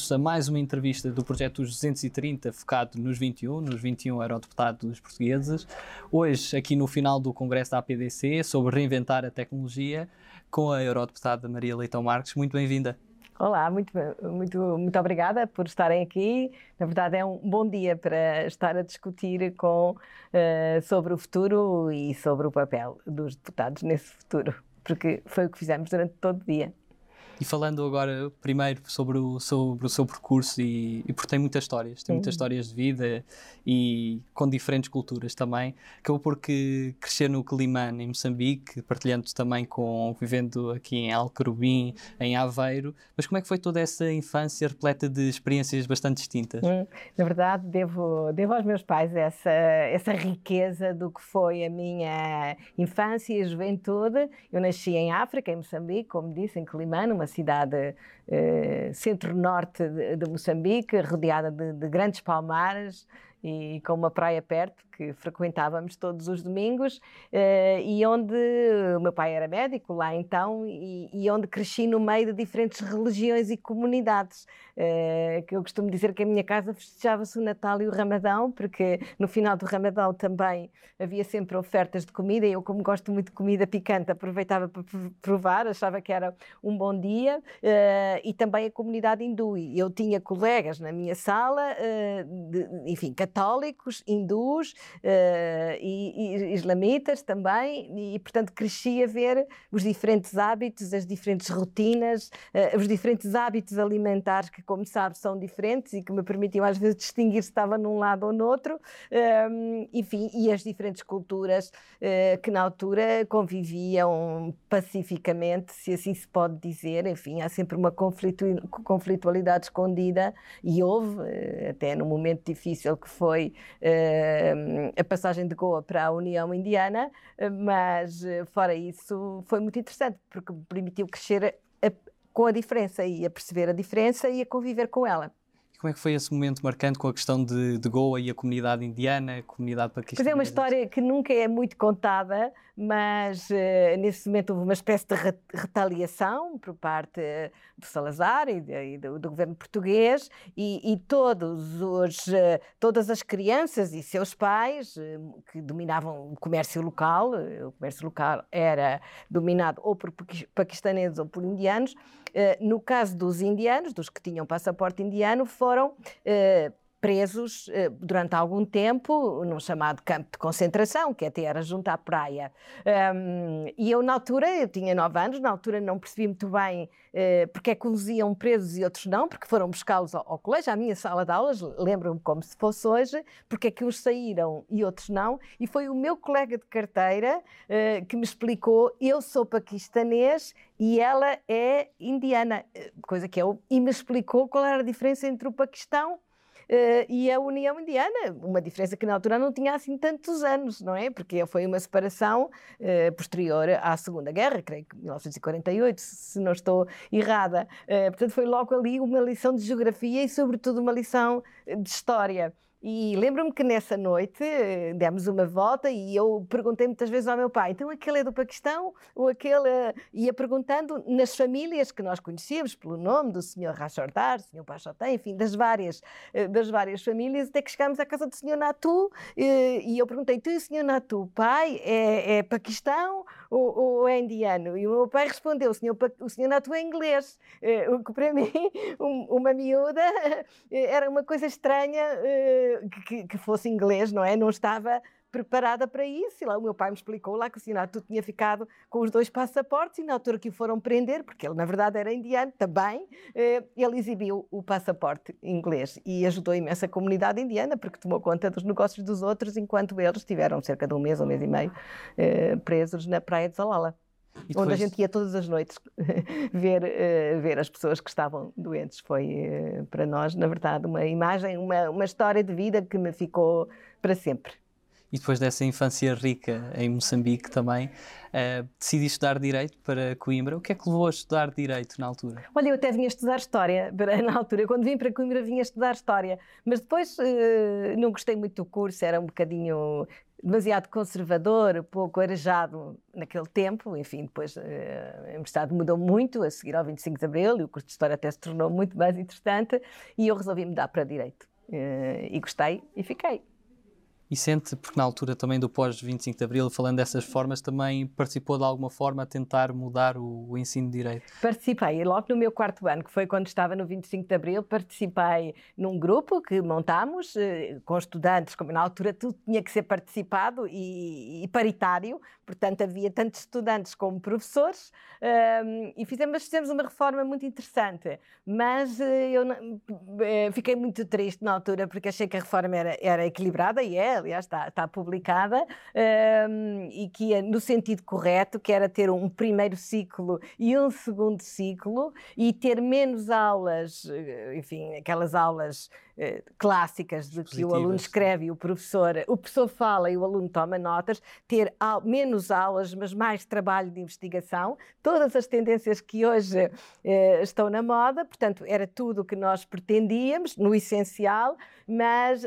bem-vindos a mais uma entrevista do projeto Os 230, focado nos 21, nos 21 eurodeputados portugueses. Hoje, aqui no final do Congresso da APDC, sobre reinventar a tecnologia, com a eurodeputada Maria Leitão Marques. Muito bem-vinda. Olá, muito, muito, muito obrigada por estarem aqui. Na verdade, é um bom dia para estar a discutir com, uh, sobre o futuro e sobre o papel dos deputados nesse futuro, porque foi o que fizemos durante todo o dia. E falando agora primeiro sobre o, sobre o seu percurso, e, e porque tem muitas histórias, tem muitas histórias de vida e com diferentes culturas também. Acabou porque crescer no Quelimane, em Moçambique, partilhando também com, vivendo aqui em Alcarubim, em Aveiro. Mas como é que foi toda essa infância repleta de experiências bastante distintas? Hum, na verdade, devo, devo aos meus pais essa, essa riqueza do que foi a minha infância e juventude. Eu nasci em África, em Moçambique, como disse, em Quelimane, uma cidade eh, centro-norte de, de, Moçambique, rodeada de, de grandes palmares e com uma praia perto que frequentávamos todos os domingos uh, e onde o meu pai era médico lá então e, e onde cresci no meio de diferentes religiões e comunidades. Uh, que eu costumo dizer que a minha casa festejava-se o Natal e o Ramadão porque no final do Ramadão também havia sempre ofertas de comida e eu como gosto muito de comida picante aproveitava para provar achava que era um bom dia. Uh, e também a comunidade hindu eu tinha colegas na minha sala de, enfim católicos hindus uh, e, e, islamitas também, e, portanto cresci a ver os diferentes hábitos, as diferentes rotinas, uh, os diferentes hábitos alimentares que, como sabe, são diferentes e que me permitiam às vezes distinguir se estava num lado ou no outro, uh, enfim, e as diferentes culturas eh, que na altura conviviam pacificamente, se assim se pode dizer, enfim, há sempre uma conflitu conflitualidade escondida e houve, até no momento difícil que foi a passagem de Goa para a União Indiana, mas eh, fora isso foi muito interessante porque me permitiu crescer a, com a diferença e a perceber a diferença e a conviver com ela. Como é que foi esse momento marcante com a questão de, de Goa e a comunidade indiana, a comunidade paquistanesa? Pois é uma história que nunca é muito contada, mas uh, nesse momento houve uma espécie de retaliação por parte do Salazar e, de, e do, do, governo português e, e todos os, uh, todas as crianças e seus pais que dominavam o comércio local, o comércio local era dominado ou por paquistaneses ou por indianos, no caso dos indianos, dos que tinham passaporte indiano, foram foram eh, presos eh, durante algum tempo num chamado campo de concentração, que até era junto à praia. Um, e eu, na altura, eu tinha nove anos, na altura não percebi muito bem uh, porque é que uns iam presos e outros não, porque foram buscá-los ao, ao, colégio, à minha sala de aulas, lembro-me como se fosse hoje, porque é que uns saíram e outros não. E foi o meu colega de carteira uh, que me explicou: eu sou paquistanês e ela é indiana, coisa que eu. E me explicou qual era a diferença entre o Paquistão e a União Indiana, uma diferença que na altura não tinha assim tantos anos, não é? Porque foi uma separação uh, posterior à Segunda Guerra, creio que 1948, se não estou errada. Uh, portanto, foi logo ali uma lição de geografia e, sobretudo, uma lição de história. E lembro-me que nessa noite eh, demos uma volta e eu perguntei muitas vezes ao meu pai: então aquele é do Paquistão? Ou aquele. Eh, ia perguntando nas famílias que nós conhecíamos, pelo nome do senhor Rachordar, senhor Pachotá, enfim, das várias, eh, das várias famílias, até que chegámos à casa do senhor Natu e eu perguntei: tu e o senhor Natu, pai, é, é Paquistão ou, ou, é indiano? E o meu pai respondeu: o senhor, o senhor Natu é inglês. O que para mim, uma miúda, era uma coisa estranha que, que, fosse inglês, não é? Não estava preparada para isso. E lá o meu pai me explicou lá que o Sinato tinha ficado com os dois passaportes e na altura que o foram prender, porque ele na verdade era indiano também, eh, ele exibiu o passaporte inglês e ajudou imensa a comunidade indiana porque tomou conta dos negócios dos outros enquanto eles estiveram cerca de um mês um mês e meio eh, presos na praia de Zalala depois... onde a gente ia todas as noites ver, uh, ver as pessoas que estavam doentes. Foi uh, para nós, na verdade, uma imagem, uma, uma história de vida que me ficou para sempre. E depois dessa infância rica em Moçambique também, uh, decidi estudar Direito para Coimbra. O que é que levou a estudar Direito na altura? Olha, eu até vinha estudar História na altura. Quando vim para Coimbra vinha estudar História. Mas depois uh, não gostei muito do curso, era um bocadinho demasiado conservador, pouco arejado naquele tempo. Enfim, depois uh, a Universidade mudou muito a seguir ao 25 de Abril e o curso de História até se tornou muito mais interessante e eu resolvi mudar para Direito. Uh, e gostei e fiquei. E sente, porque na altura também do pós-25 de Abril, falando dessas formas, também participou de alguma forma a tentar mudar o, o, ensino de Direito? Participei, logo no meu quarto ano, que foi quando estava no 25 de Abril, participei num grupo que montámos eh, com estudantes, como na altura tudo tinha que ser participado e, e paritário, portanto havia tanto estudantes como professores, um, ehm, e fizemos, fizemos uma reforma muito interessante, mas eh, eu eh, fiquei muito triste na altura porque achei que a reforma era, era equilibrada e é, aliás está, está publicada, um, e que ia no sentido correto, que era ter um primeiro ciclo e um segundo ciclo, e ter menos aulas, eh, enfim, aquelas aulas eh, clássicas de que o aluno escreve e o professor, o professor fala e o aluno toma notas, ter menos aulas, mas mais trabalho de investigação, todas as tendências que hoje eh, estão na moda, portanto, era tudo o que nós pretendíamos, no essencial, mas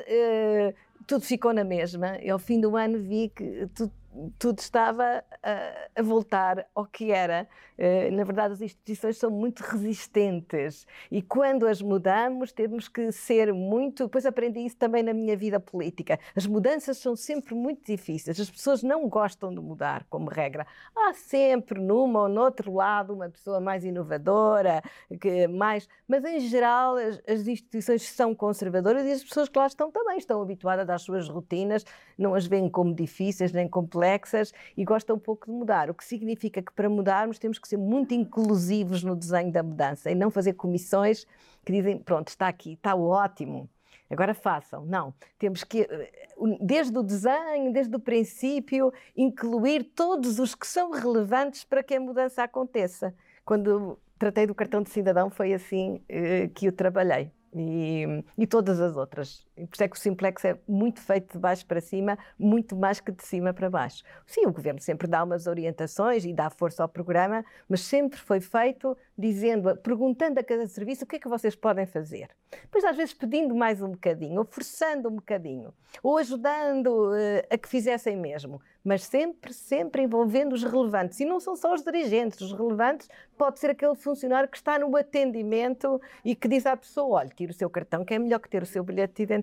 tudo ficou na mesma. E ao fim do ano vi que tudo tudo estava a, a, voltar ao que era. Uh, na verdade, as instituições são muito resistentes e quando as mudamos temos que ser muito. Depois aprendi isso também na minha vida política. As mudanças são sempre muito difíceis. As pessoas não gostam de mudar, como regra. Há sempre numa ou noutro lado uma pessoa mais inovadora, que mais. Mas em geral as, as instituições são conservadoras e as pessoas que lá estão também estão habituadas às suas rotinas, não as veem como difíceis nem complexas complexas e gosta um pouco de mudar, o que significa que para mudarmos temos que ser muito inclusivos no desenho da mudança e não fazer comissões que dizem, pronto, está aqui, está ótimo, agora façam. Não, temos que, eh, desde o desenho, desde o princípio, incluir todos os que são relevantes para que a mudança aconteça. Quando tratei do cartão de cidadão, foi assim eh, que o trabalhei e, e, todas as outras. Por isso é que o simplex é muito feito de baixo para cima, muito mais que de cima para baixo. Sim, o governo sempre dá umas orientações e dá força ao programa, mas sempre foi feito dizendo, perguntando a cada serviço o que é que vocês podem fazer. Depois, às vezes, pedindo mais um bocadinho, ou forçando um bocadinho, ou ajudando uh, a que fizessem mesmo mas sempre, sempre envolvendo os relevantes. E não são só os dirigentes, os relevantes pode ser aquele funcionário que está no atendimento e que diz à pessoa: olha, tira o seu cartão, que é melhor que ter o seu bilhete de identidade.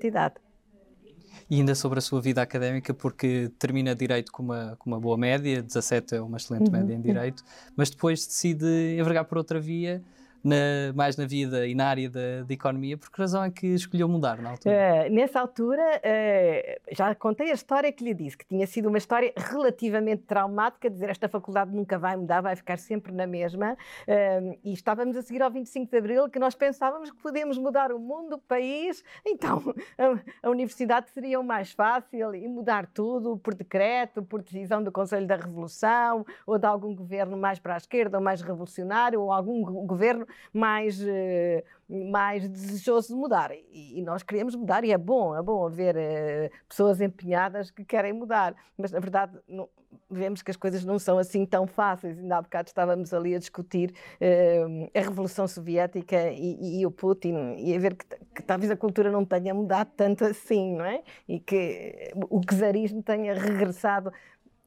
E ainda sobre a sua vida académica, porque termina Direito com uma, com uma boa média, 17 é uma excelente uhum. média em Direito, mas depois decide envergar por outra via na, mais na vida e na área da, da, economia, por que razão é que escolheu mudar na altura? Uh, nessa altura, uh, já contei a história que lhe disse, que tinha sido uma história relativamente traumática, dizer esta faculdade nunca vai mudar, vai ficar sempre na mesma, uh, e estávamos a seguir ao 25 de Abril, que nós pensávamos que podíamos mudar o mundo, o país, então a, a universidade seria o mais fácil e mudar tudo por decreto, por decisão do Conselho da Revolução, ou de algum governo mais para a esquerda, ou mais revolucionário, ou algum governo mais, eh, mais desejoso de mudar. E, nós queremos mudar, e é bom, é bom haver uh, pessoas empenhadas que querem mudar, mas na verdade não, vemos que as coisas não são assim tão fáceis. Ainda há bocado estávamos ali a discutir uh, a Revolução Soviética e, e, e, o Putin, e a ver que, que, talvez a cultura não tenha mudado tanto assim, não é? E que o czarismo tenha regressado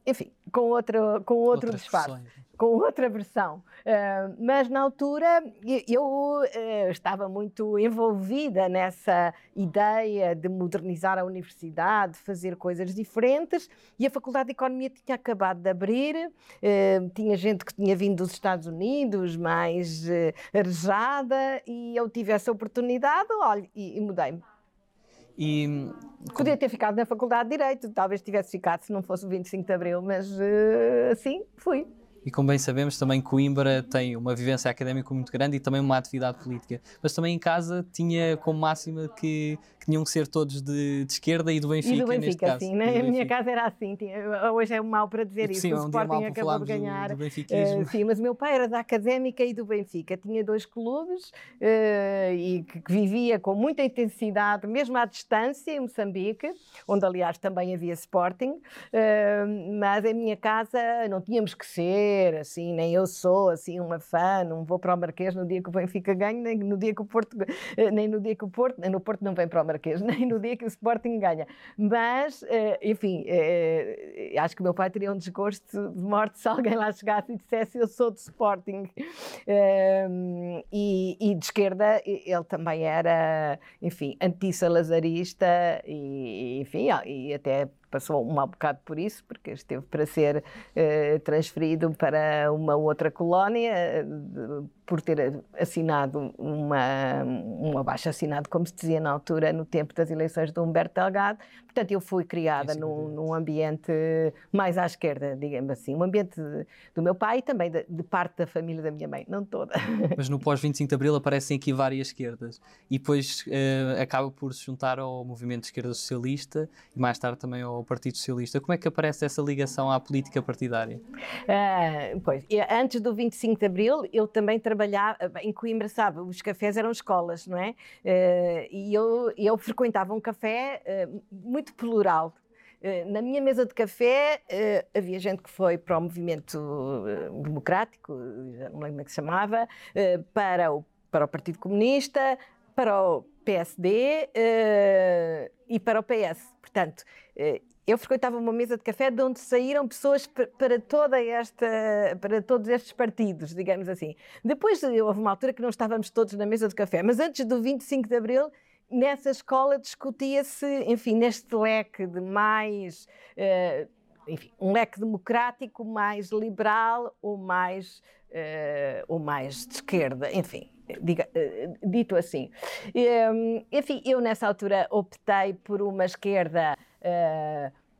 enfim, com outro, com outro Outras disfarce, com outra versão. Uh, mas na altura eu uh, estava muito envolvida nessa ideia de modernizar a universidade, de fazer coisas diferentes, e a Faculdade de Economia tinha acabado de abrir, uh, tinha gente que tinha vindo dos Estados Unidos, mais arejada, e eu tive essa oportunidade, olha, e, e mudei-me. E, Podia ter ficado na Faculdade de Direito, talvez tivesse ficado se não fosse o 25 de Abril, mas assim fui. E como bem sabemos, também Coimbra tem uma vivência académica muito grande e também uma atividade política. Mas também em casa tinha como máxima que, que tinham que ser todos de, de, esquerda e do Benfica. E do Benfica, sim. Né? A minha casa era assim. Tinha, hoje é mal para dizer isso. Sim, o é Sporting acabou de ganhar. Do, do uh, sim, mas o meu pai era da Académica e do Benfica. Tinha dois clubes uh, e que, que, vivia com muita intensidade, mesmo à distância, em Moçambique, onde aliás também havia Sporting. Uh, mas em minha casa não tínhamos que ser assim, nem eu sou assim uma fã, não vou para o Marquês no dia que o Benfica ganha, nem no dia que o Porto, eh, nem no dia que o Porto, nem no Porto não vem para o Marquês, nem no dia que o Sporting ganha. Mas, uh, enfim, uh, acho que o meu pai teria um desgosto de morte se alguém lá chegasse e dissesse eu sou do Sporting. E, e, de esquerda, ele também era, enfim, anti-salazarista e, enfim, e até passou um bocado por isso, porque esteve para ser uh, transferido para uma outra colónia, uh, por ter assinado uma, um abaixo assinado, como se dizia na altura, no tempo das eleições de Humberto Delgado. Portanto, eu fui criada num, num, ambiente mais à esquerda, digamos assim, um ambiente do meu pai e também de, de, parte da família da minha mãe, não toda. Mas no pós-25 de Abril aparecem aqui várias esquerdas e depois uh, acaba por se juntar ao movimento de esquerda socialista e mais tarde também ao Partido Socialista. Como é que aparece essa ligação à política partidária? Uh, pois, antes do 25 de Abril, eu também trabalhava em Coimbra, sabe, os cafés eram escolas, não é? Uh, e eu, eu frequentava um café uh, muito plural. Na minha mesa de café havia gente que foi para o movimento democrático, não lembro como é que se chamava, para o, para o Partido Comunista, para o PSD e para o PS. Portanto, eu frequentava uma mesa de café de onde saíram pessoas para toda esta, para todos estes partidos, digamos assim. Depois houve uma altura que não estávamos todos na mesa de café, mas antes do 25 de Abril, nessa escola discutia-se, enfim, neste leque de mais, uh, enfim, um leque democrático mais liberal ou mais, uh, ou mais de esquerda, enfim. Diga, uh, dito assim. Um, enfim, eu nessa altura optei por uma esquerda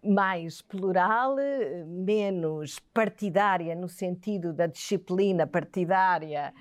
mais plural, menos partidária no sentido da disciplina partidária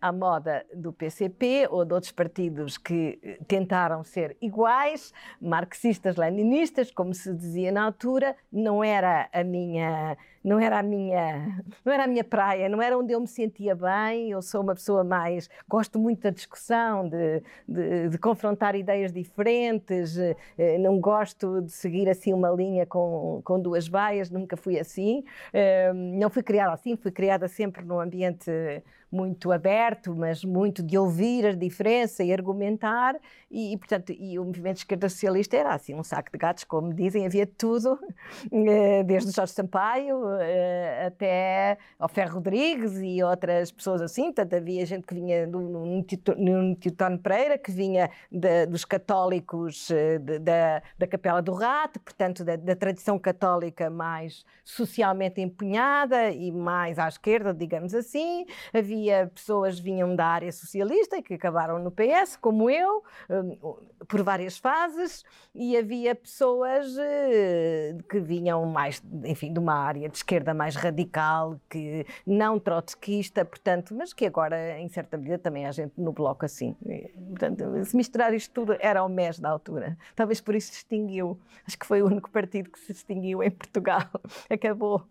à moda do PCP ou de outros partidos que eh, tentaram ser iguais, marxistas, leninistas, como se dizia na altura, não era a minha não era a minha não era a minha praia, não era onde eu me sentia bem. Eu sou uma pessoa mais gosto muito da discussão, de, de, de confrontar ideias diferentes. Eh, não gosto de seguir assim uma linha com, com duas baias, nunca fui assim. Não fui criada assim, fui criada sempre num ambiente muito aberto, mas muito de ouvir a diferença e argumentar, e, e, portanto, e o movimento esquerda socialista era assim, um saco de gatos, como dizem, havia tudo, eh, desde Jorge Sampaio eh, até ao Ferro Rodrigues e outras pessoas assim, portanto, havia gente que vinha do Newton Pereira, que vinha de, dos católicos eh, de, da, da Capela do Rato, portanto, da, da tradição católica mais socialmente empunhada e mais à esquerda, digamos assim, havia havia pessoas que vinham da área socialista e que acabaram no PS, como eu, hum, por várias fases, e havia pessoas eh, que vinham mais, enfim, de uma área de esquerda mais radical, que não trotskista, portanto, mas que agora, em certa medida, também há gente no bloco assim. Portanto, se misturar isto tudo, era o mês da altura. Talvez por isso se extinguiu. Acho que foi o único partido que se extinguiu em Portugal. Acabou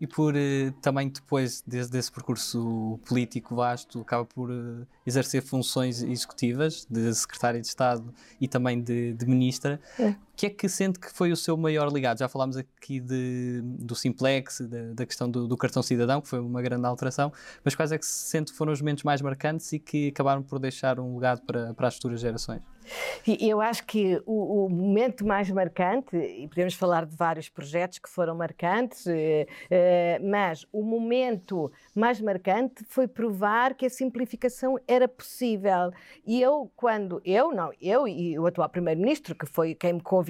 e por eh, também depois desde esse percurso político vasto acaba por eh, exercer funções executivas de secretária de Estado e também de, de ministra. É. Que é que sente que foi o seu maior legado? Já falámos aqui de, do Simplex, de, da questão do, do, cartão cidadão, que foi uma grande alteração, mas quais é que sente que foram os momentos mais marcantes e que acabaram por deixar um legado para, para as futuras gerações? Eu acho que o, o, momento mais marcante, e podemos falar de vários projetos que foram marcantes, eh, eh, mas o momento mais marcante foi provar que a simplificação era possível. E eu, quando eu, não, eu e o atual Primeiro-Ministro, que foi quem me convidou,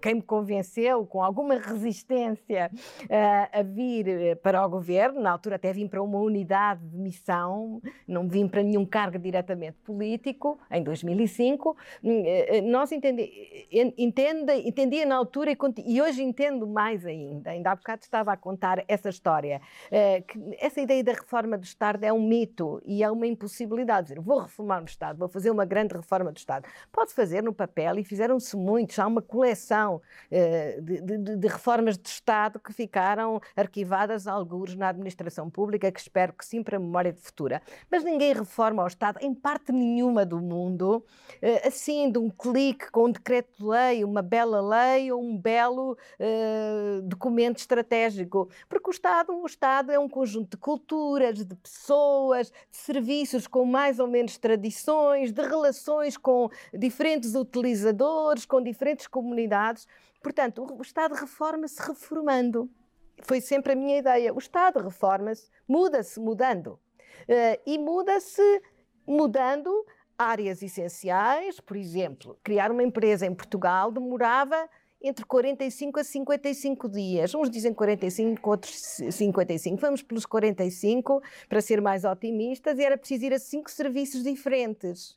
quem me convenceu com alguma resistência eh, a vir para o governo, na altura até vim para uma unidade de missão, não vim para nenhum cargo diretamente político, em 2005. Hum, eh, eh, nós entende, entendia na altura e, e, hoje entendo mais ainda. Ainda há bocado estava a contar essa história. Eh, que essa ideia da reforma do Estado é um mito e é uma impossibilidade. Dizer, vou reformar o Estado, vou fazer uma grande reforma do Estado. Pode fazer no papel e fizeram-se muitos. Há uma coleção uh, de, de, de, reformas de Estado que ficaram arquivadas alguns na administração pública, que espero que sim para a memória de futura. Mas ninguém reforma o Estado em parte nenhuma do mundo, uh, assim, de um clique com um decreto-lei, uma bela lei ou um belo uh, documento estratégico. Porque o Estado, o Estado é um conjunto de culturas, de pessoas, de serviços com mais ou menos tradições, de relações com diferentes utilizadores, com diferentes comunidades. Portanto, o Estado reforma-se reformando. Foi sempre a minha ideia. O Estado reforma-se, muda-se mudando. Uh, e muda-se mudando áreas essenciais. Por exemplo, criar uma empresa em Portugal demorava entre 45 a 55 dias. Uns dizem 45, outros 55. Vamos pelos 45 para ser mais otimistas e era preciso ir a cinco serviços diferentes.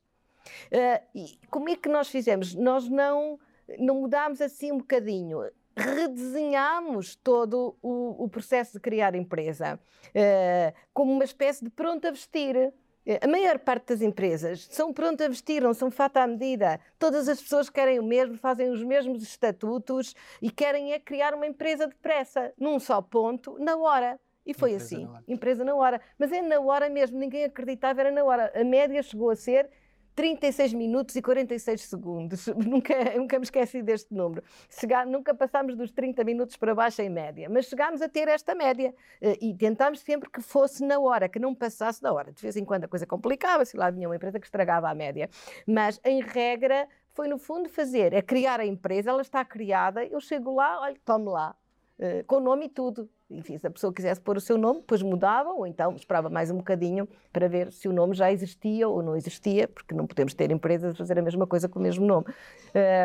Uh, e como é que nós fizemos? Nós não, não mudámos assim um bocadinho redesenhámos todo o, o, processo de criar empresa uh, como uma espécie de pronto a vestir. A maior parte das empresas são prontas a vestir, não são fata à medida. Todas as pessoas querem o mesmo, fazem os mesmos estatutos e querem é criar uma empresa depressa, num só ponto, na hora. E foi empresa assim, na empresa na hora. Mas é na hora mesmo, ninguém acreditava, era na hora. A média chegou a ser 36 minutos e 46 segundos. Nunca, nunca me esqueci deste número. Chegar, nunca passámos dos 30 minutos para baixo em média, mas chegámos a ter esta média eh, e tentámos sempre que fosse na hora, que não passasse da hora. De vez em quando a coisa complicava-se, lá vinha uma empresa que estragava a média. Mas, em regra, foi no fundo fazer, é criar a empresa, ela está criada, eu chego lá, olha, tome lá, uh, com nome e tudo enfim, se a pessoa quisesse pôr o seu nome, depois mudava, ou então esperava mais um bocadinho para ver se o nome já existia ou não existia, porque não podemos ter empresas a fazer a mesma coisa com o mesmo nome.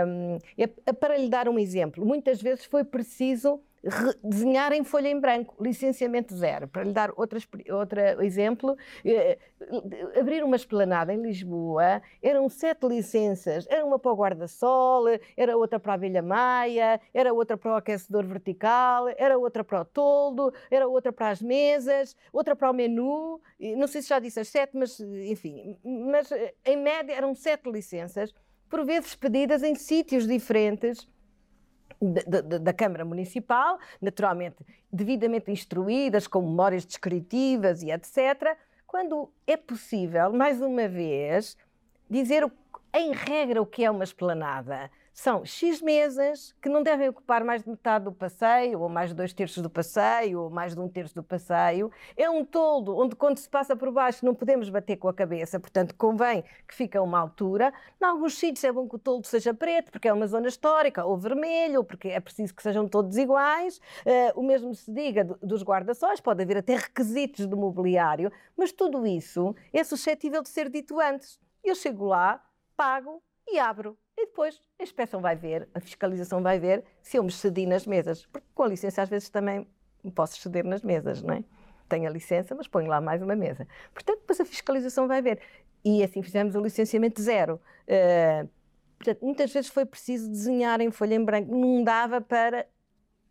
Um, para lhe dar um exemplo, muitas vezes foi preciso desenhar em folha em branco, licenciamento zero. Para lhe dar outro exemplo, eh, abrir uma esplanada em Lisboa, eram sete licenças, era uma para o guarda-sol, era outra para a abelha maia, era outra para o aquecedor vertical, era outra para o toldo, era outra para as mesas, outra para o menu, não sei se já disse as sete, mas enfim, mas eh, em média eram sete licenças, por vezes pedidas em sítios diferentes, da, Câmara Municipal, naturalmente devidamente instruídas, com memórias descritivas e etc., quando é possível, mais uma vez, dizer em regra o que é uma esplanada são X mesas que não devem ocupar mais de metade do passeio, ou mais de dois terços do passeio, ou mais de um terço do passeio. É um toldo onde, quando se passa por baixo, não podemos bater com a cabeça, portanto, convém que fique a uma altura. Em alguns sítios é bom que o toldo seja preto, porque é uma zona histórica, ou vermelho, ou porque é preciso que sejam todos iguais. Uh, o mesmo se diga dos guarda-sóis, pode haver até requisitos do mobiliário, mas tudo isso é suscetível de ser dito antes. Eu chego lá, pago e abro. E depois a inspeção vai ver, a fiscalização vai ver se eu me cedi nas mesas. Porque, com a licença, às vezes também posso ceder nas mesas, não é? Tenho a licença, mas ponho lá mais uma mesa. Portanto, depois a fiscalização vai ver. E assim fizemos o licenciamento zero. Uh, portanto, muitas vezes foi preciso desenhar em folha em branco. Não dava para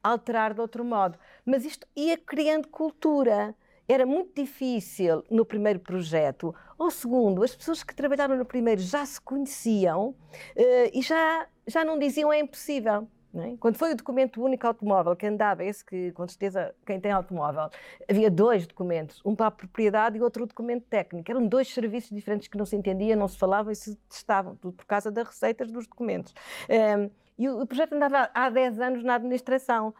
alterar de outro modo. Mas isto ia criando cultura era muito difícil no primeiro projeto. Ao segundo, as pessoas que trabalharam no primeiro já se conheciam uh, e já, já não diziam é impossível. É? Quando foi o documento único automóvel que andava, esse que com certeza quem tem automóvel, havia dois documentos, um para a propriedade e outro documento técnico. Eram dois serviços diferentes que não se entendiam, não se falavam e se testavam, tudo por causa das receitas dos documentos. Um, ehm, e o, o projeto andava há 10 anos na administração.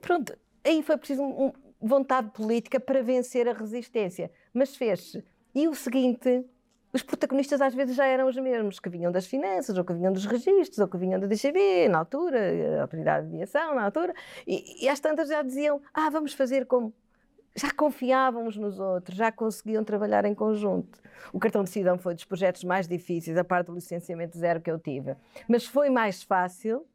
Pronto, aí foi preciso um, vontade política para vencer a resistência. Mas fez-se. E o seguinte, os protagonistas às vezes já eram os mesmos, que vinham das finanças, ou que vinham dos registros, ou que vinham da DGB, na altura, a Autoridade de Aviação, na altura, e, e às tantas já diziam, ah, vamos fazer como... Já confiavam uns nos outros, já conseguiam trabalhar em conjunto. O cartão de cidadão foi dos projetos mais difíceis, a parte do licenciamento zero que eu tive. Mas foi mais fácil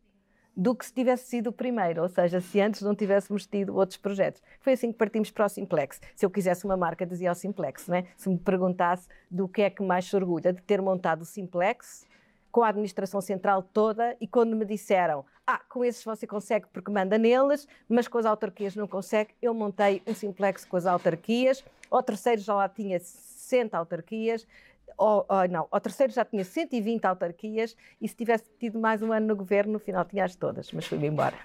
do que se tivesse sido o primeiro, ou seja, se antes não tivéssemos tido outros projetos. Foi assim que partimos para o Simplex. Se eu quisesse uma marca, dizia o Simplex, né? Se me perguntasse do que é que mais se orgulha, de ter montado o Simplex com a administração central toda e quando me disseram, ah, com esses você consegue porque manda neles, mas com as autarquias não consegue, eu montei um Simplex com as autarquias, o terceiro já lá tinha 60 autarquias, Ou, ou, não, ao terceiro já tinha 120 autarquias e se tivesse tido mais um ano no governo, no final tinha-as todas, mas fui-me embora.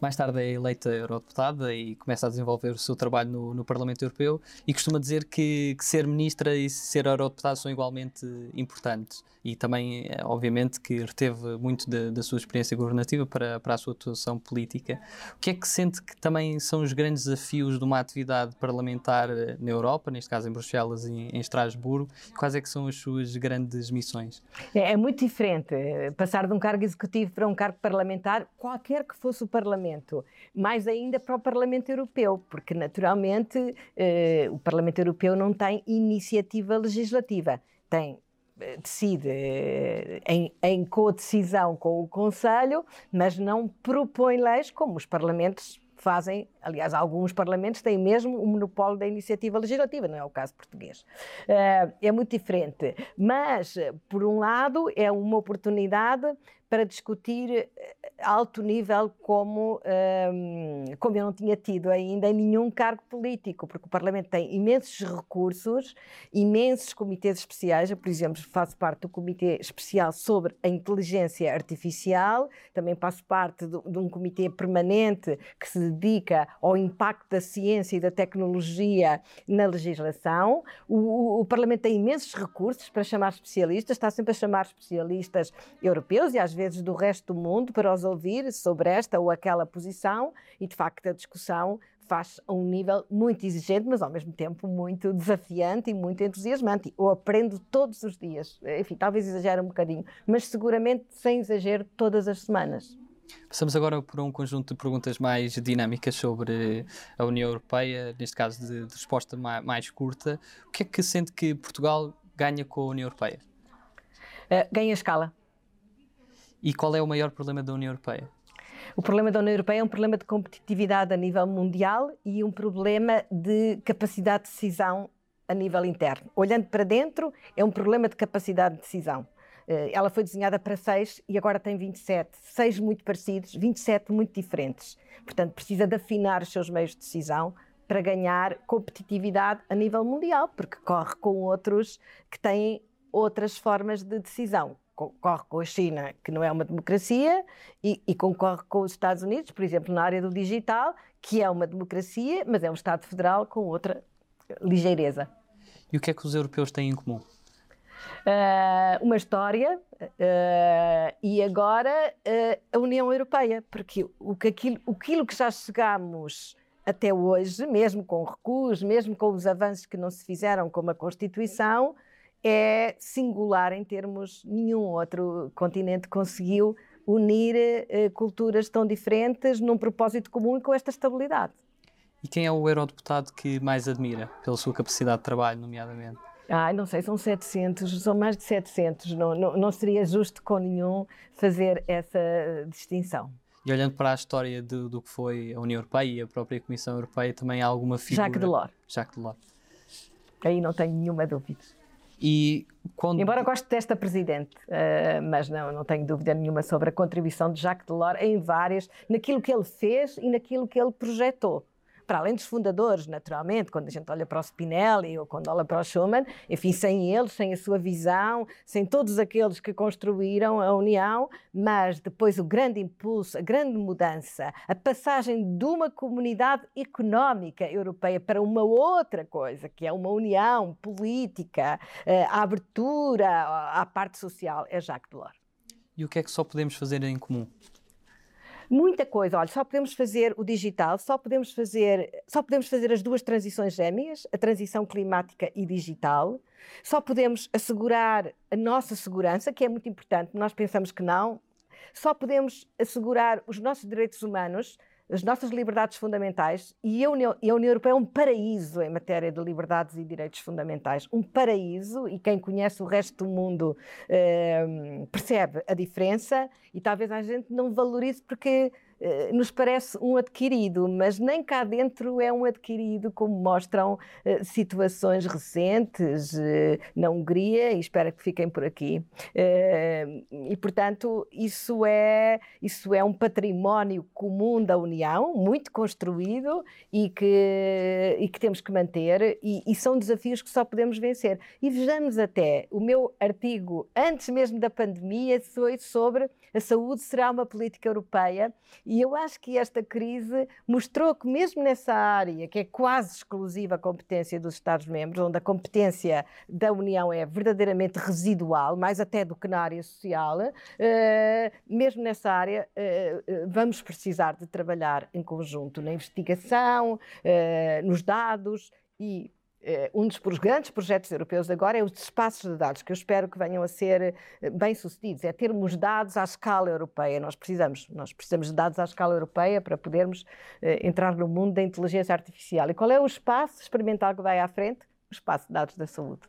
Mais tarde é eleita eurodeputada e começa a desenvolver o seu trabalho no, no Parlamento Europeu e costuma dizer que, que, ser ministra e ser eurodeputada são igualmente importantes. E também, eh, obviamente, que reteve muito da sua experiência governativa para, para a sua atuação política. O que é que sente que também são os grandes desafios de uma atividade parlamentar eh, na Europa, neste caso em Bruxelas e em Estrasburgo? Quais é que são as suas grandes missões? É, é muito diferente. Passar de um cargo executivo para um cargo parlamentar, qualquer que fosse o Parlamento Parlamento, mais ainda para o Parlamento Europeu, porque naturalmente eh, o Parlamento Europeu não tem iniciativa legislativa, tem eh, decide eh, em, em co-decisão com o Conselho, mas não propõe leis como os parlamentos fazem, aliás, alguns parlamentos têm mesmo o monopólio da iniciativa legislativa, não é o caso português. É muito diferente, mas, por um lado, é uma oportunidade para discutir alto nível como, um, como eu não tinha tido ainda em nenhum cargo político, porque o Parlamento tem imensos recursos, imensos comitês especiais. Eu, por exemplo, faço parte do Comitê Especial sobre a Inteligência Artificial, também faço parte de, de um comitê permanente que se dedica ao impacto da ciência e da tecnologia na legislação. O, o, o Parlamento tem imensos recursos para chamar especialistas, está sempre a chamar especialistas europeus e às vezes do resto do mundo para os ouvir sobre esta ou aquela posição e, de facto, a discussão faz a um nível muito exigente, mas ao mesmo tempo muito desafiante e muito entusiasmante. Eu aprendo todos os dias. Enfim, talvez exagere um bocadinho, mas seguramente sem exagero todas as semanas. Passamos agora por um conjunto de perguntas mais dinâmicas sobre a União Europeia, neste caso de, de resposta mais, mais, curta. O que é que sente que Portugal ganha com a União Europeia? Uh, ganha escala. E qual é o maior problema da União Europeia? O problema da União Europeia é um problema de competitividade a nível mundial e um problema de capacidade de decisão a nível interno. Olhando para dentro, é um problema de capacidade de decisão. Eh, ela foi desenhada para seis e agora tem 27. Seis muito parecidos, 27 muito diferentes. Portanto, precisa de afinar os seus meios de decisão para ganhar competitividade a nível mundial, porque corre com outros que têm outras formas de decisão concorre com a China, que não é uma democracia, e, e, concorre com os Estados Unidos, por exemplo, na área do digital, que é uma democracia, mas é um Estado federal com outra ligeireza. E o que é que os europeus têm em comum? Uh, uma história uh, e agora uh, a União Europeia, porque o que, aquilo, aquilo que já chegamos até hoje, mesmo com recursos, mesmo com os avanços que não se fizeram como a Constituição, é singular em termos nenhum outro continente conseguiu unir eh, culturas tão diferentes num propósito comum e com esta estabilidade. E quem é o eurodeputado que mais admira pela sua capacidade de trabalho, nomeadamente? Ah, não sei, são 700, são mais de 700. Não, não, não seria justo com nenhum fazer essa distinção. E olhando para a história do, do que foi a União Europeia e a própria Comissão Europeia, também há alguma figura... Jacques Delors. Jacques Delors. Aí não tenho nenhuma dúvida. E quando... Embora goste desta presidente, uh, mas não, não tenho dúvida nenhuma sobre a contribuição de Jacques Delors em várias, naquilo que ele fez e naquilo que ele projetou para além dos fundadores, naturalmente, quando a gente olha para o Spinelli ou quando olha para o Schuman, enfim, sem eles, sem a sua visão, sem todos aqueles que construíram a União, mas depois o grande impulso, a grande mudança, a passagem de uma comunidade económica europeia para uma outra coisa, que é uma união política, eh, a abertura à parte social, é Jacques Delors. E o que é que só podemos fazer em comum? Muita coisa. Olha, só podemos fazer o digital, só podemos fazer, só podemos fazer as duas transições gêmeas, a transição climática e digital. Só podemos assegurar a nossa segurança, que é muito importante. Nós pensamos que não. Só podemos assegurar os nossos direitos humanos as nossas liberdades fundamentais e a União, e a União Europeia é um paraíso em matéria de liberdades e direitos fundamentais. Um paraíso, e quem conhece o resto do mundo eh, percebe a diferença, e talvez a gente não valorize porque nos parece um adquirido, mas nem cá dentro é um adquirido, como mostram uh, situações recentes na Hungria, e espero que fiquem por aqui. e, portanto, isso é, isso é um património comum da União, muito construído e que, e que temos que manter, e, e são desafios que só podemos vencer. E vejamos até, o meu artigo, antes mesmo da pandemia, foi sobre a saúde será uma política europeia e eu acho que esta crise mostrou que mesmo nessa área que é quase exclusiva a competência dos Estados-membros, onde a competência da União é verdadeiramente residual, mais até do que na área social, uh, mesmo nessa área uh, vamos precisar de trabalhar em conjunto na investigação, nos dados e eh, um dos grandes projetos europeus agora é os espaços de dados, que eu espero que venham a ser eh, bem-sucedidos, é termos dados à escala europeia. Nós precisamos, nós precisamos de dados à escala europeia para podermos uh, entrar no mundo da inteligência artificial. E qual é o espaço experimental que vai à frente? O espaço de dados da saúde.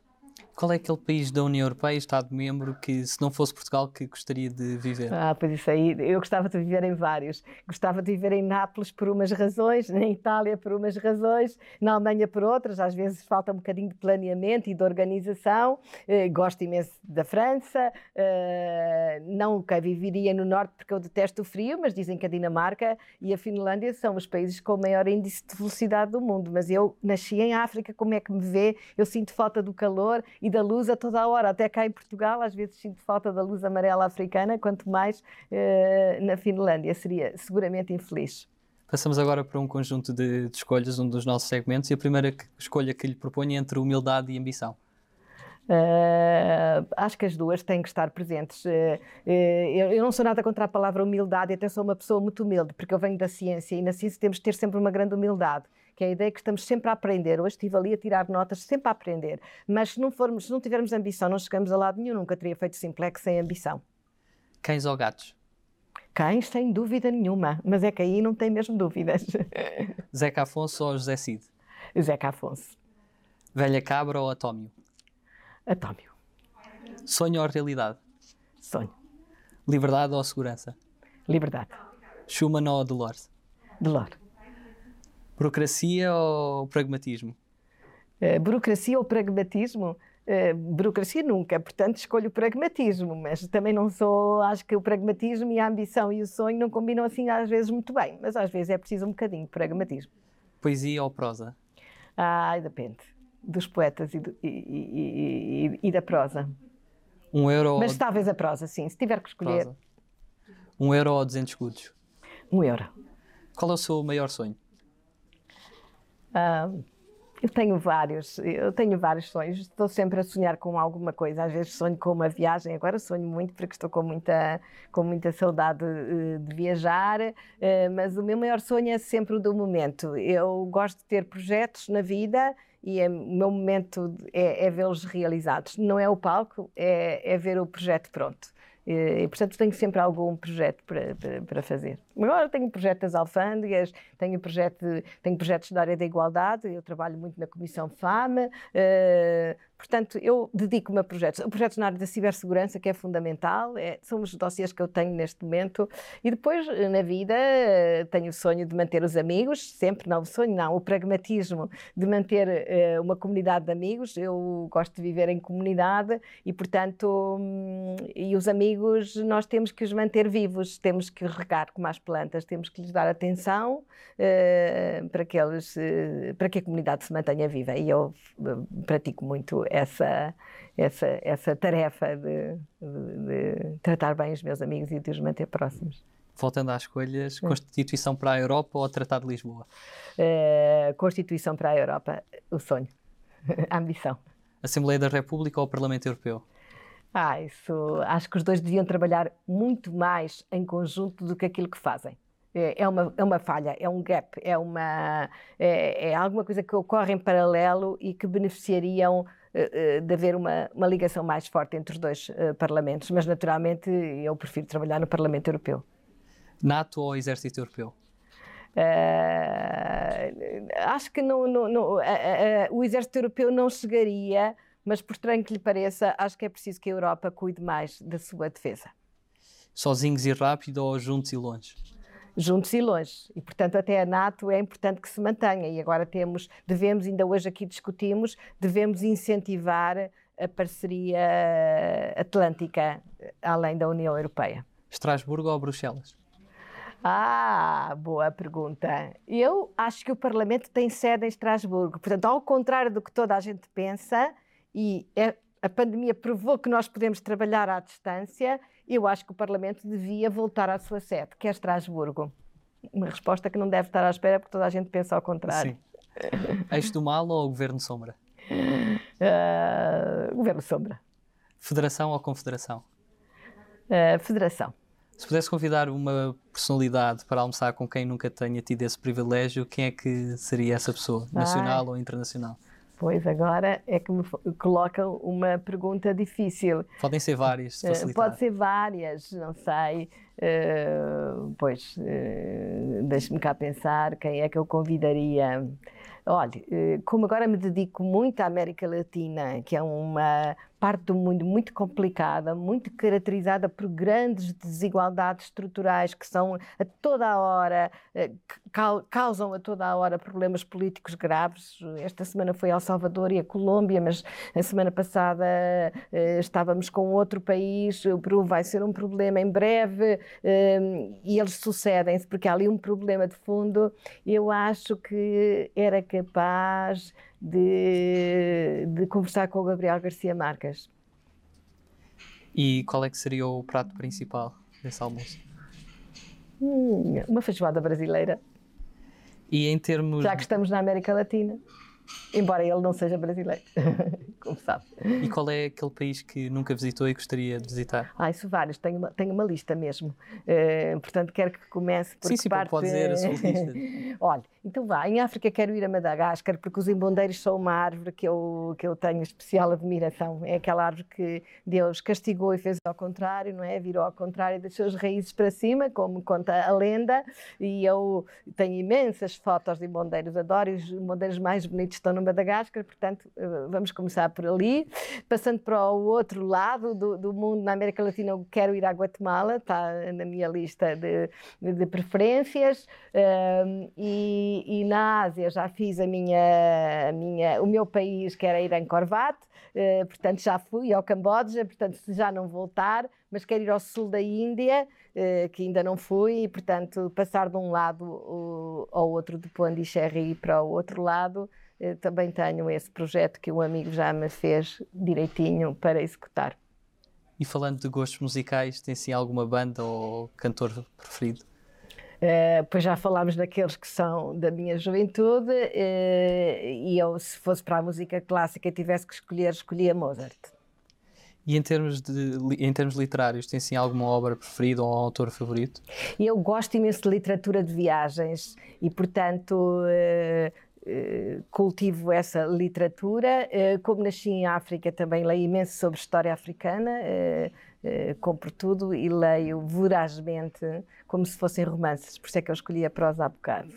Qual é aquele país da União Europeia, Estado-membro, que se não fosse Portugal, que gostaria de viver? Ah, pois isso aí, eu gostava de viver em vários. Gostava de viver em Nápoles por umas razões, na Itália por umas razões, na Alemanha por outras. Às vezes falta um bocadinho de planeamento e de organização. Eh, gosto imenso da França. Eh, nunca viveria no Norte porque eu detesto o frio, mas dizem que a Dinamarca e a Finlândia são os países com o maior índice de velocidade do mundo. Mas eu nasci em África, como é que me vê? Eu sinto falta do calor e da luz a toda a hora. Até cá em Portugal, às vezes sinto falta da luz amarela africana, quanto mais uh, na Finlândia. Seria seguramente infeliz. Passamos agora para um conjunto de, de, escolhas, um dos nossos segmentos, e a primeira escolha que lhe proponho é entre humildade e ambição. Uh, acho que as duas têm que estar presentes. Uh, uh, eu, eu, não sou nada contra a palavra humildade, até sou uma pessoa muito humilde, porque eu venho da ciência e na ciência temos de ter sempre uma grande humildade que é a ideia que estamos sempre a aprender. Hoje estive ali a tirar notas, sempre a aprender. Mas se não, formos, se não tivermos ambição, não chegamos a lado nenhum. Nunca teria feito Simplex sem ambição. Cães ou gatos? Cães, sem dúvida nenhuma. Mas é que aí não tem mesmo dúvidas. Zeca Afonso ou José Cid? Zeca Afonso. Velha cabra ou atómio? Atómio. Sonho ou realidade? Sonho. Liberdade ou segurança? Liberdade. Schumann ou Delors? Delors. Burocracia ou pragmatismo? Uh, burocracia ou pragmatismo? Uh, burocracia nunca, portanto escolho o pragmatismo, mas também não sou, acho que o pragmatismo e a ambição e o sonho não combinam assim às vezes muito bem, mas às vezes é preciso um bocadinho de pragmatismo. Poesia ou prosa? Ah, depende dos poetas e, do, e, e, e, da prosa. Um euro. Mas talvez a prosa, sim, se tiver que escolher. Prosa. Um euro ou 200 escudos? Um euro. Qual é o seu maior sonho? Uh, eu tenho vários, eu tenho vários sonhos. Estou sempre a sonhar com alguma coisa. Às vezes sonho com uma viagem. Agora sonho muito porque estou com muita, com muita saudade de, de viajar. Uh, mas o meu maior sonho é sempre o do momento. Eu gosto de ter projetos na vida e é, o meu momento é, é vê-los realizados. Não é o palco, é, é ver o projeto pronto. E, portanto, tenho sempre algum projeto para, para, para, fazer. Agora tenho projeto das alfândegas, tenho, projeto, tenho projetos da área da igualdade, eu trabalho muito na Comissão FAMA, uh, Portanto, eu dedico-me a projetos. Projetos na área da cibersegurança, que é fundamental, é, são os dossiês que eu tenho neste momento. E depois, na vida, tenho o sonho de manter os amigos, sempre não o sonho, não, o pragmatismo de manter uh, uma comunidade de amigos. Eu gosto de viver em comunidade e, portanto, hum, e os amigos nós temos que os manter vivos, temos que regar como as plantas, temos que lhes dar atenção uh, para, que eles, uh, para que a comunidade se mantenha viva. E eu pratico muito essa, essa, essa tarefa de, de, de, tratar bem os meus amigos e de os manter próximos. Voltando às escolhas. Constituição para a Europa ou Tratado de Lisboa? Uh, Constituição para a Europa, o sonho, a ambição. Assembleia da República ou Parlamento Europeu? Ah, isso. Acho que os dois deviam trabalhar muito mais em conjunto do que aquilo que fazem. É, é uma, é uma falha, é um gap, é, uma, é, é alguma coisa que ocorre em paralelo e que beneficiariam eh, eh, de haver uma, uma ligação mais forte entre os dois uh, parlamentos, mas naturalmente eu prefiro trabalhar no Parlamento Europeu. NATO ou Exército Europeu? Uh, acho que não, não, não, uh, o Exército Europeu não chegaria, mas por estranho que lhe pareça, acho que é preciso que a Europa cuide mais da sua defesa. Sozinhos e rápido ou juntos e longe? Juntos e longe. E, portanto, até a NATO é importante que se mantenha. E agora temos, devemos, ainda hoje aqui discutimos, devemos incentivar a parceria atlântica além da União Europeia. Estrasburgo ou Bruxelas? Ah, boa pergunta. Eu acho que o Parlamento tem sede em Estrasburgo. Portanto, ao contrário do que toda a gente pensa, e é, a pandemia provou que nós podemos trabalhar à distância, eu acho que o Parlamento devia voltar à sua sede, que é Estrasburgo. Uma resposta que não deve estar à espera, porque toda a gente pensa ao contrário. Sim. Eixo do mal ou Governo Sombra? Uh, governo Sombra. Federação ou Confederação? Uh, federação. Se pudesse convidar uma personalidade para almoçar com quem nunca tenha tido esse privilégio, quem é que seria essa pessoa, nacional Ai. ou internacional? Pois agora é que me colocam uma pergunta difícil. Podem ser várias, uh, Pode ser várias, não sei. Uh, pois, uh, deixe-me cá pensar quem é que eu convidaria. Olha, como agora me dedico muito à América Latina, que é uma parte do mundo muito complicada, muito caracterizada por grandes desigualdades estruturais que são a toda a hora, eh, causam a toda a hora problemas políticos graves. Esta semana foi El Salvador e a Colômbia, mas a semana passada eh, estávamos com outro país, o Peru vai ser um problema em breve eh, e eles sucedem-se porque há ali um problema de fundo. Eu acho que era capaz de, de conversar com o Gabriel Garcia Marques. E qual é que seria o prato principal desse almoço? Hum, uma feijoada brasileira. E em termos. Já que estamos na América Latina. Embora ele não seja brasileiro, como sabe. E qual é aquele país que nunca visitou e gostaria de visitar? Ah, isso vários, tenho uma, tenho uma lista mesmo. Uh, portanto, quero que comece por sim, sim, parte... pode dizer a sua lista. Olha, então vá, em África quero ir a Madagascar porque os embondeiros são uma árvore que eu, que eu tenho especial admiração. É aquela árvore que Deus castigou e fez ao contrário, não é? Virou ao contrário e deixou as raízes para cima, como conta a lenda. E eu tenho imensas fotos de embondeiros, adoro os embondeiros mais bonitos estão no Madagascar, portanto eh, vamos começar por ali. Passando para o outro lado do, do mundo, na América Latina, eu quero ir à Guatemala, está na minha lista de, de preferências. Um, e, e, na Ásia já fiz a minha, a minha, o meu país, que era ir a Corvat, uh, portanto já fui ao Camboja, portanto já não voltar, mas quero ir ao sul da Índia, uh, que ainda não fui, e portanto passar de um lado ao outro de Pondicherry para o outro lado, também tenho esse projeto que um amigo já me fez direitinho para executar. E falando de gostos musicais, tem sim alguma banda ou cantor preferido? Uh, pois já falámos daqueles que são da minha juventude, uh, e eu, se fosse para a música clássica e tivesse que escolher, escolhia Mozart. E em termos, de, em termos literários, tem sim alguma obra preferida ou um autor favorito? Eu gosto imenso de literatura de viagens e, portanto, uh, cultivo essa literatura. Como nasci em África, também leio imenso sobre história africana eh, compro tudo e leio vorazmente, como se fossem romances. Por isso é que eu escolhi a prosa há bocado.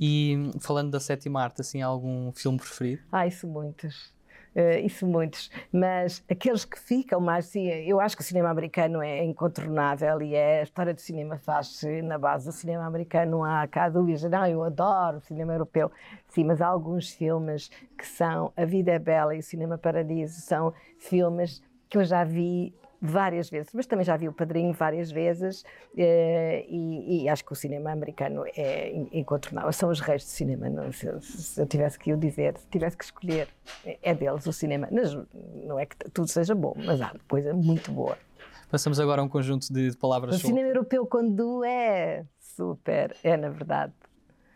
E falando da sétima arte, assim, algum filme preferido? Ah, isso muitos. Uh, isso muitos, mas aqueles que ficam mais, sim, eu acho que o cinema americano é incontornável e é, a história do cinema faz-se na base do cinema americano, não há cá dúvidas, não, eu adoro o cinema europeu, sim, mas há alguns filmes que são A Vida é Bela e o Cinema Paradiso, são filmes que eu já vi várias vezes, mas também já vi o Padrinho várias vezes eh, e, e, acho que o cinema americano é incontornável. São os reis do cinema, não, se, se, eu tivesse que o dizer, se tivesse que escolher, é, é deles o cinema. Mas não é que tudo seja bom, mas há coisa muito boa. Passamos agora a um conjunto de, de palavras. O cinema europeu, quando é super, é na verdade.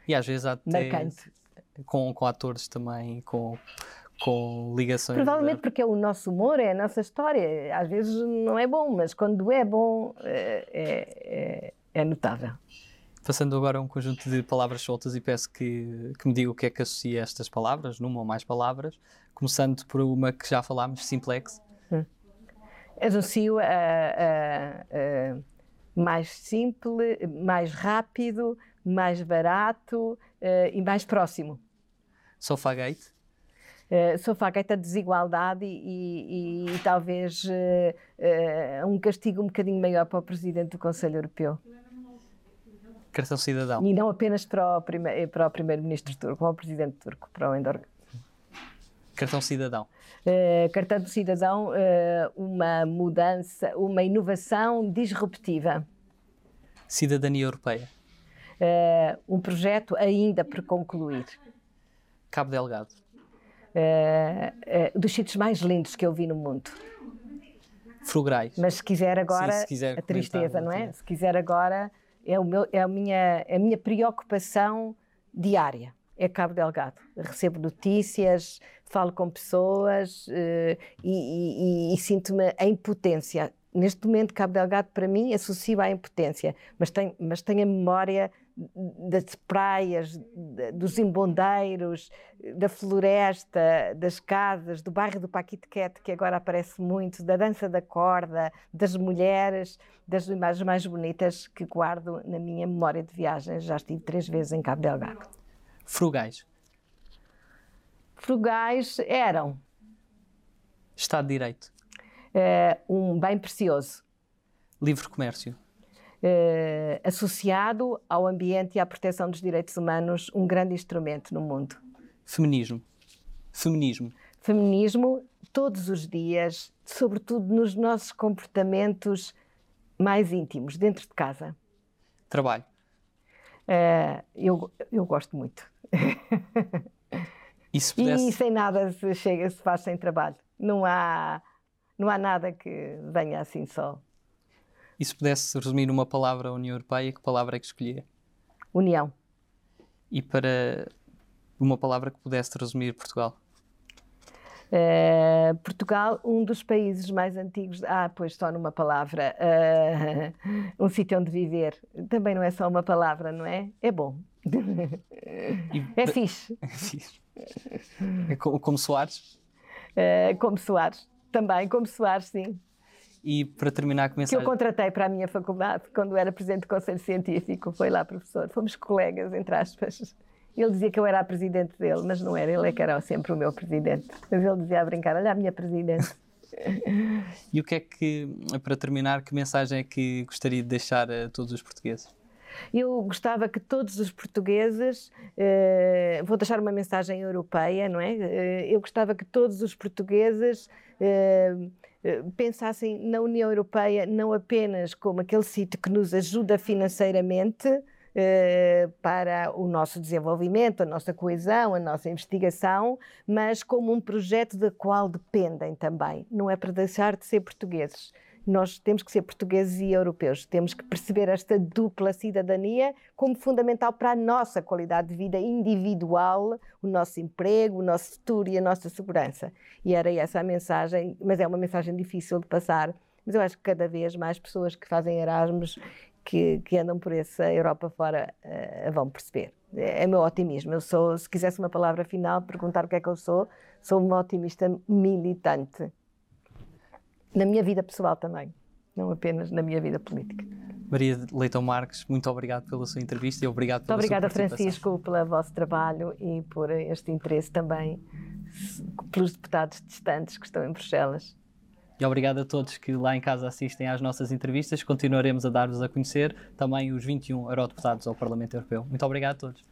E às vezes há até marcante. Com, com atores também, com com ligações. Provavelmente porque é o nosso humor, é a nossa história. Às vezes não é bom, mas quando é bom é, é, é notável. Passando agora a um conjunto de palavras soltas e peço que, que me diga o que é que associa estas palavras, numa ou mais palavras, começando por uma que já falámos, simplex. Hum. Associo a, a, a, mais simples, mais rápido, mais barato uh, e mais próximo. Sofagate? Uh, sou faqueta de desigualdade e, e, e talvez uh, um castigo um bocadinho maior para o Presidente do Conselho Europeu. Cartão cidadão. E não apenas para o, prime para o primeiro-ministro turco, para o presidente turco, para o Endor. Cartão cidadão. Uh, cartão cidadão, uma mudança, uma inovação disruptiva. Cidadania europeia. Um projeto ainda por concluir. Cabo Delgado. Dos sítios mais lindos que eu vi no mundo. Frugrais. Mas se quiser agora, Sim, se quiser a tristeza, não é? Se quiser agora, é, o meu, é a, minha, a minha preocupação diária. É Cabo Delgado. Recebo notícias, falo com pessoas uh, e, e, e sinto-me em potência. Neste momento, Cabo Delgado, para mim, associa à impotência, mas tenho, mas tenho a memória das praias, dos embondeiros, da floresta, das casas, do bairro do Paquitequete, que agora aparece muito, da dança da corda, das mulheres, das imagens mais bonitas que guardo na minha memória de viagens. Já estive três vezes em Cabo Delgado. Frugais. Frugais eram. Estado de Direito. Uh, um bem precioso. Livre comércio eh, associado ao ambiente e à proteção dos direitos humanos um grande instrumento no mundo. Feminismo. Feminismo. Feminismo todos os dias, sobretudo nos nossos comportamentos mais íntimos, dentro de casa. Trabalho. Uh, eu, eu gosto muito. E, se pudesse... e sem nada se chega, se faz sem trabalho. Não há, não há nada que venha assim só. E se pudesse resumir numa palavra a União Europeia, que palavra é que escolhia? União. E para uma palavra que pudesse resumir Portugal? Uh, Portugal, um dos países mais antigos. Ah, pois só numa palavra. Uh, um sítio onde viver. Também não é só uma palavra, não é? É bom. E, é fixe. É fixe. É como, como Soares? Uh, como Soares. Também, como Soares, sim. E para terminar com mensagem... Que eu contratei para a minha faculdade quando era presidente do Conselho Científico, foi lá professor. Fomos colegas, entre aspas. Ele dizia que eu era a presidente dele, mas não era, ele é que era sempre o meu presidente. Mas ele dizia a brincar: olha a minha presidente. e o que é que, para terminar, que mensagem é que gostaria de deixar a todos os portugueses? Eu gostava que todos os portugueses, eh, vou deixar uma mensagem europeia, não é? Eh, eu gostava que todos os portugueses eh, pensassem na União Europeia não apenas como aquele sítio que nos ajuda financeiramente eh, para o nosso desenvolvimento, a nossa coesão, a nossa investigação, mas como um projeto da qual dependem também. Não é para deixar de ser portugueses nós temos que ser portugueses e europeus. Temos que perceber esta dupla cidadania como fundamental para a nossa qualidade de vida individual, o nosso emprego, o nosso futuro e a nossa segurança. E era essa a mensagem, mas é uma mensagem difícil de passar. Mas eu acho que cada vez mais pessoas que fazem Erasmus, que, que andam por essa Europa fora, uh, vão perceber. É, é meu otimismo. Eu sou, se quisesse uma palavra final, perguntar o que é que eu sou, sou uma otimista militante na minha vida pessoal também, não apenas na minha vida política. Maria Leitão Marques, muito obrigado pela sua entrevista e obrigado pela muito obrigada, Francisco, pelo vosso trabalho e por este interesse também pelos deputados distantes que estão em Bruxelas. E obrigado a todos que lá em casa assistem às nossas entrevistas. Continuaremos a dar-vos a conhecer também os 21 eurodeputados ao Parlamento Europeu. Muito obrigado a todos.